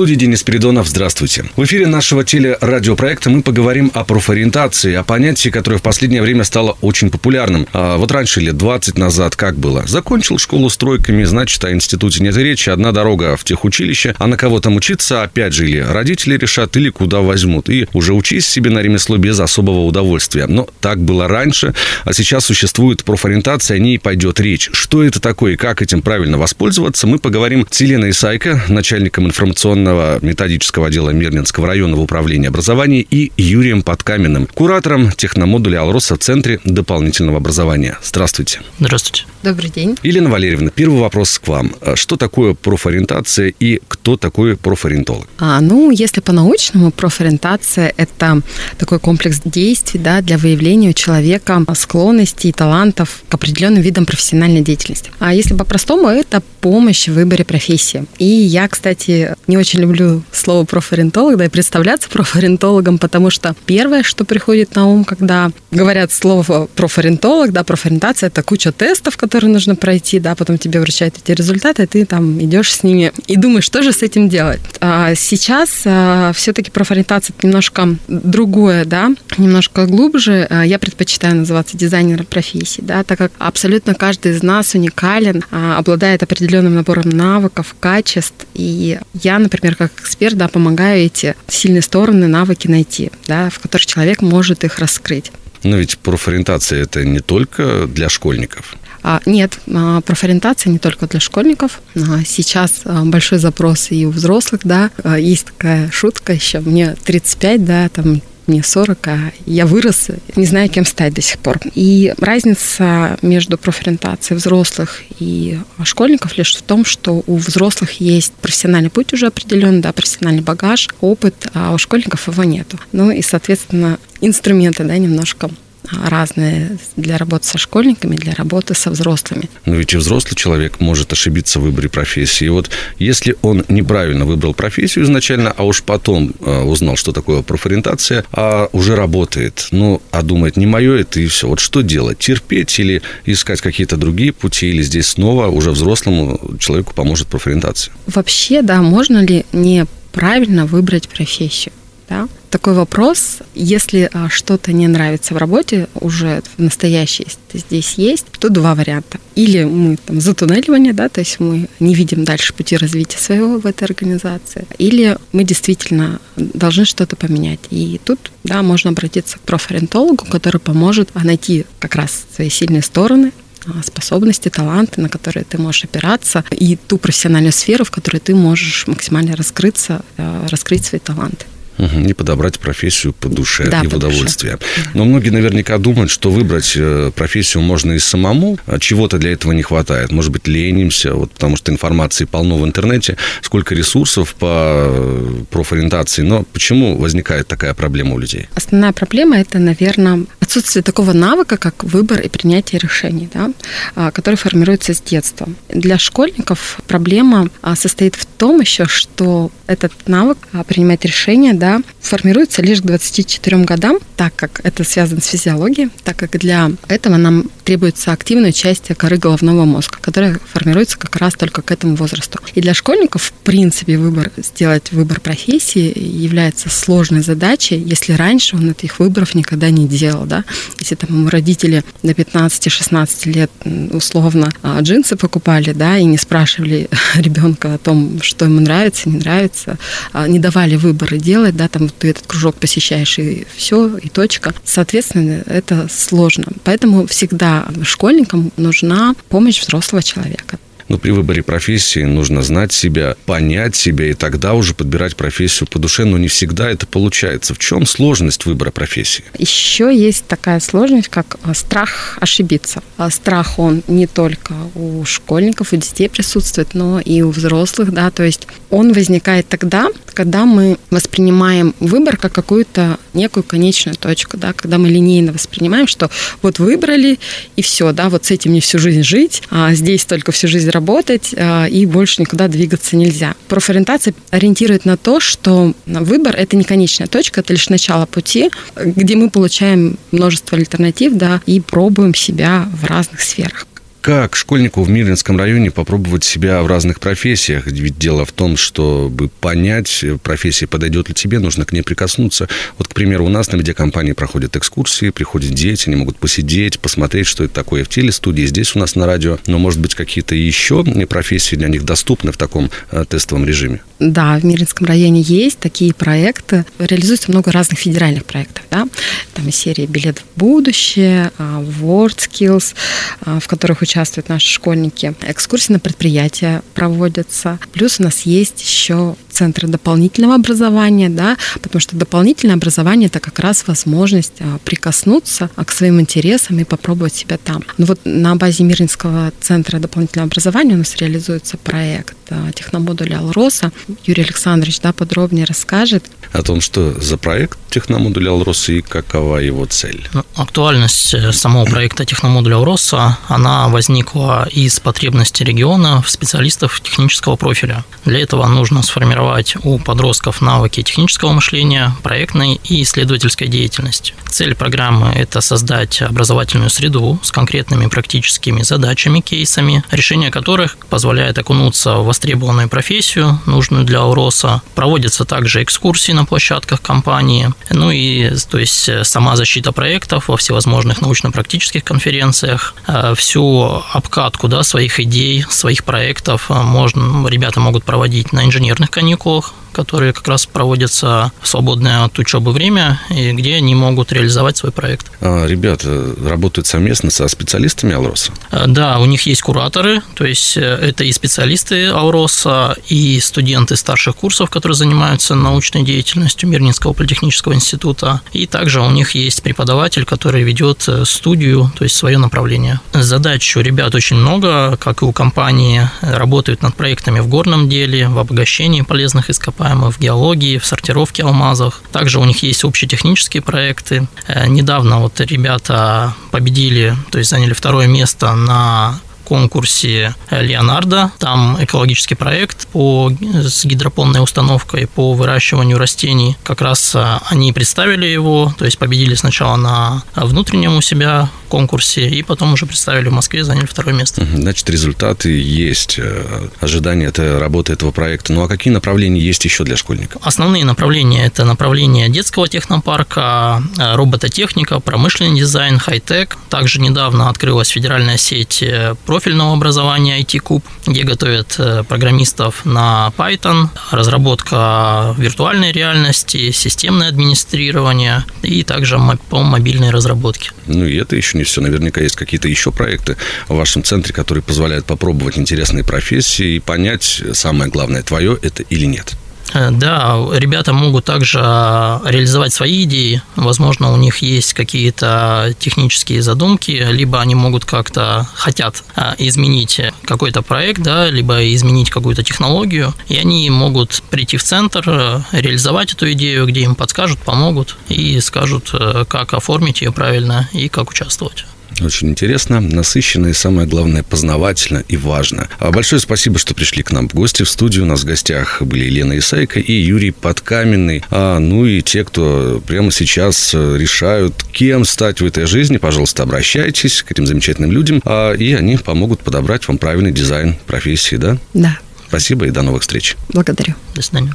студии Денис Передонов. Здравствуйте. В эфире нашего телерадиопроекта мы поговорим о профориентации, о понятии, которое в последнее время стало очень популярным. А вот раньше, лет 20 назад, как было? Закончил школу стройками, значит, о институте нет речи, одна дорога в техучилище, а на кого там учиться, опять же, или родители решат, или куда возьмут. И уже учись себе на ремесло без особого удовольствия. Но так было раньше, а сейчас существует профориентация, о ней пойдет речь. Что это такое и как этим правильно воспользоваться, мы поговорим с Еленой Исайко, начальником информационного Главного методического отдела Мирнинского районного управления образования и Юрием Подкаменным, куратором техномодуля «Алроса» в Центре дополнительного образования. Здравствуйте. Здравствуйте. Добрый день. Елена Валерьевна, первый вопрос к вам. А что такое профориентация и кто такой профориентолог? А, ну, если по-научному, профориентация – это такой комплекс действий да, для выявления у человека склонностей и талантов к определенным видам профессиональной деятельности. А если по-простому, это помощь в выборе профессии. И я, кстати, не очень люблю слово профориентолог, да, и представляться профориентологом, потому что первое, что приходит на ум, когда говорят слово профориентолог, да, профориентация, это куча тестов, которые нужно пройти, да, потом тебе вручают эти результаты, ты там идешь с ними и думаешь, что же с этим делать. А сейчас а, все-таки профориентация немножко другое, да, немножко глубже. А, я предпочитаю называться дизайнером профессии, да, так как абсолютно каждый из нас уникален, а, обладает определенным набором навыков, качеств, и я, например, например, как эксперт, да, помогаю эти сильные стороны, навыки найти, да, в которых человек может их раскрыть. Но ведь профориентация это не только для школьников. А, нет, а, профориентация не только для школьников. А, сейчас а, большой запрос и у взрослых, да. Есть такая шутка еще, мне 35, да, там мне 40, а я вырос, не знаю, кем стать до сих пор. И разница между профориентацией взрослых и школьников лишь в том, что у взрослых есть профессиональный путь уже определенный, да, профессиональный багаж, опыт, а у школьников его нету. Ну и, соответственно, инструменты, да, немножко разные для работы со школьниками, для работы со взрослыми. Но ведь и взрослый человек может ошибиться в выборе профессии. И вот если он неправильно выбрал профессию изначально, а уж потом э, узнал, что такое профориентация, а уже работает, ну, а думает, не мое это и все. Вот что делать? Терпеть или искать какие-то другие пути, или здесь снова уже взрослому человеку поможет профориентация? Вообще, да, можно ли неправильно выбрать профессию? Да? Такой вопрос, если а, что-то не нравится в работе, уже в настоящей здесь есть, то два варианта. Или мы там затуннеливание, да, то есть мы не видим дальше пути развития своего в этой организации, или мы действительно должны что-то поменять. И тут, да, можно обратиться к профориентологу, который поможет найти как раз свои сильные стороны, а, способности, таланты, на которые ты можешь опираться, и ту профессиональную сферу, в которой ты можешь максимально раскрыться, а, раскрыть свои таланты. Угу, и подобрать профессию по душе да, и в удовольствие. Душе. Но многие наверняка думают, что выбрать э, профессию можно и самому, а чего-то для этого не хватает. Может быть, ленимся, вот, потому что информации полно в интернете, сколько ресурсов по э, профориентации. Но почему возникает такая проблема у людей? Основная проблема – это, наверное, отсутствие такого навыка, как выбор и принятие решений, да, а, который формируется с детства. Для школьников проблема а, состоит в том еще, что этот навык принимать решения да, формируется лишь к 24 годам, так как это связано с физиологией, так как для этого нам требуется активное участие коры головного мозга, которая формируется как раз только к этому возрасту. И для школьников, в принципе, выбор, сделать выбор профессии является сложной задачей, если раньше он этих выборов никогда не делал, да. Если там родители до 15-16 лет условно а, джинсы покупали, да, и не спрашивали ребенка о том, что ему нравится, не нравится, а, не давали выборы делать, да, там ты этот кружок посещаешь и все, и точка. Соответственно, это сложно. Поэтому всегда школьникам нужна помощь взрослого человека. Но при выборе профессии нужно знать себя, понять себя и тогда уже подбирать профессию по душе, но не всегда это получается. В чем сложность выбора профессии? Еще есть такая сложность, как а, страх ошибиться. А страх, он не только у школьников, у детей присутствует, но и у взрослых, да, то есть он возникает тогда, когда мы воспринимаем выбор как какую-то некую конечную точку, да, когда мы линейно воспринимаем, что вот выбрали, и все, да, вот с этим не всю жизнь жить, а здесь только всю жизнь работать, э, и больше никуда двигаться нельзя. Профориентация ориентирует на то, что выбор – это не конечная точка, это лишь начало пути, где мы получаем множество альтернатив, да, и пробуем себя в разных сферах как школьнику в Мирнинском районе попробовать себя в разных профессиях? Ведь дело в том, чтобы понять, профессия подойдет ли тебе, нужно к ней прикоснуться. Вот, к примеру, у нас на медиакомпании проходят экскурсии, приходят дети, они могут посидеть, посмотреть, что это такое в телестудии, здесь у нас на радио. Но, может быть, какие-то еще профессии для них доступны в таком э, тестовом режиме? Да, в Мирнинском районе есть такие проекты. Реализуется много разных федеральных проектов. Да? Там из серии «Билет в будущее», а, «WordSkills», а, в которых участвуют наши школьники. Экскурсии на предприятия проводятся. Плюс у нас есть еще центры дополнительного образования, да, потому что дополнительное образование это как раз возможность а, прикоснуться к своим интересам и попробовать себя там. Ну вот на базе Миринского центра дополнительного образования у нас реализуется проект техномодуля Алроса. Юрий Александрович да, подробнее расскажет. О том, что за проект техномодуля Алроса и какова его цель? Ну, актуальность э, самого проекта техномодуля Алроса, она возникла из потребности региона в специалистов технического профиля. Для этого нужно сформировать у подростков навыки технического мышления, проектной и исследовательской деятельности. Цель программы – это создать образовательную среду с конкретными практическими задачами, кейсами, решение которых позволяет окунуться в востребованную профессию, нужную для УРОСа. Проводятся также экскурсии на площадках компании, ну и то есть сама защита проектов во всевозможных научно-практических конференциях, э, всю обкатку да, своих идей, своих проектов э, можно, ребята могут проводить на инженерных каникулах, которые как раз проводятся в свободное от учебы время, и где они могут реализовать свой проект. А, ребята работают совместно со специалистами Алроса? А, да, у них есть кураторы, то есть э, это и специалисты Алроса, и студенты старших курсов, которые занимаются научной деятельностью Мирнинского политехнического института, и также у них есть преподаватель, который ведет э, студию, то есть свое направление. Задач у ребят очень много, как и у компании, работают над проектами в горном деле, в обогащении полезных ископаемых ископаемых, в геологии, в сортировке алмазов. Также у них есть общетехнические проекты. Э, недавно вот ребята победили, то есть заняли второе место на конкурсе Леонардо. Там экологический проект по, с гидропонной установкой по выращиванию растений. Как раз а, они представили его, то есть победили сначала на внутреннем у себя конкурсе, и потом уже представили в Москве, заняли второе место. Значит, результаты есть, э, ожидания этой работы этого проекта. Ну а какие направления есть еще для школьников? Основные направления – это направление детского технопарка, э, робототехника, промышленный дизайн, хай-тек. Также недавно открылась федеральная сеть э, профи профильного образования IT-куб, где готовят э, программистов на Python, разработка виртуальной реальности, системное администрирование и также по мобильной разработке. Ну и это еще не все. Наверняка есть какие-то еще проекты в вашем центре, которые позволяют попробовать интересные профессии и понять, самое главное, твое это или нет. Э, да, ребята могут также реализовать свои идеи. Возможно, у них есть какие-то технические задумки, либо они могут как-то хотят э, изменить какой-то проект, да, либо изменить какую-то технологию, и они могут прийти в центр, э, реализовать эту идею, где им подскажут, помогут и скажут, как оформить ее правильно и как участвовать. Очень интересно, насыщенно и, самое главное, познавательно и важно. А большое спасибо, что пришли к нам в гости в студию. У нас в гостях были Елена Исайка и Юрий Подкаменный. А, ну и те, кто прямо сейчас э, решают, кем стать в этой жизни, пожалуйста, обращайтесь к этим замечательным людям, а, и они помогут подобрать вам правильный дизайн профессии, да? Да. Спасибо и до новых встреч. Благодарю. До свидания.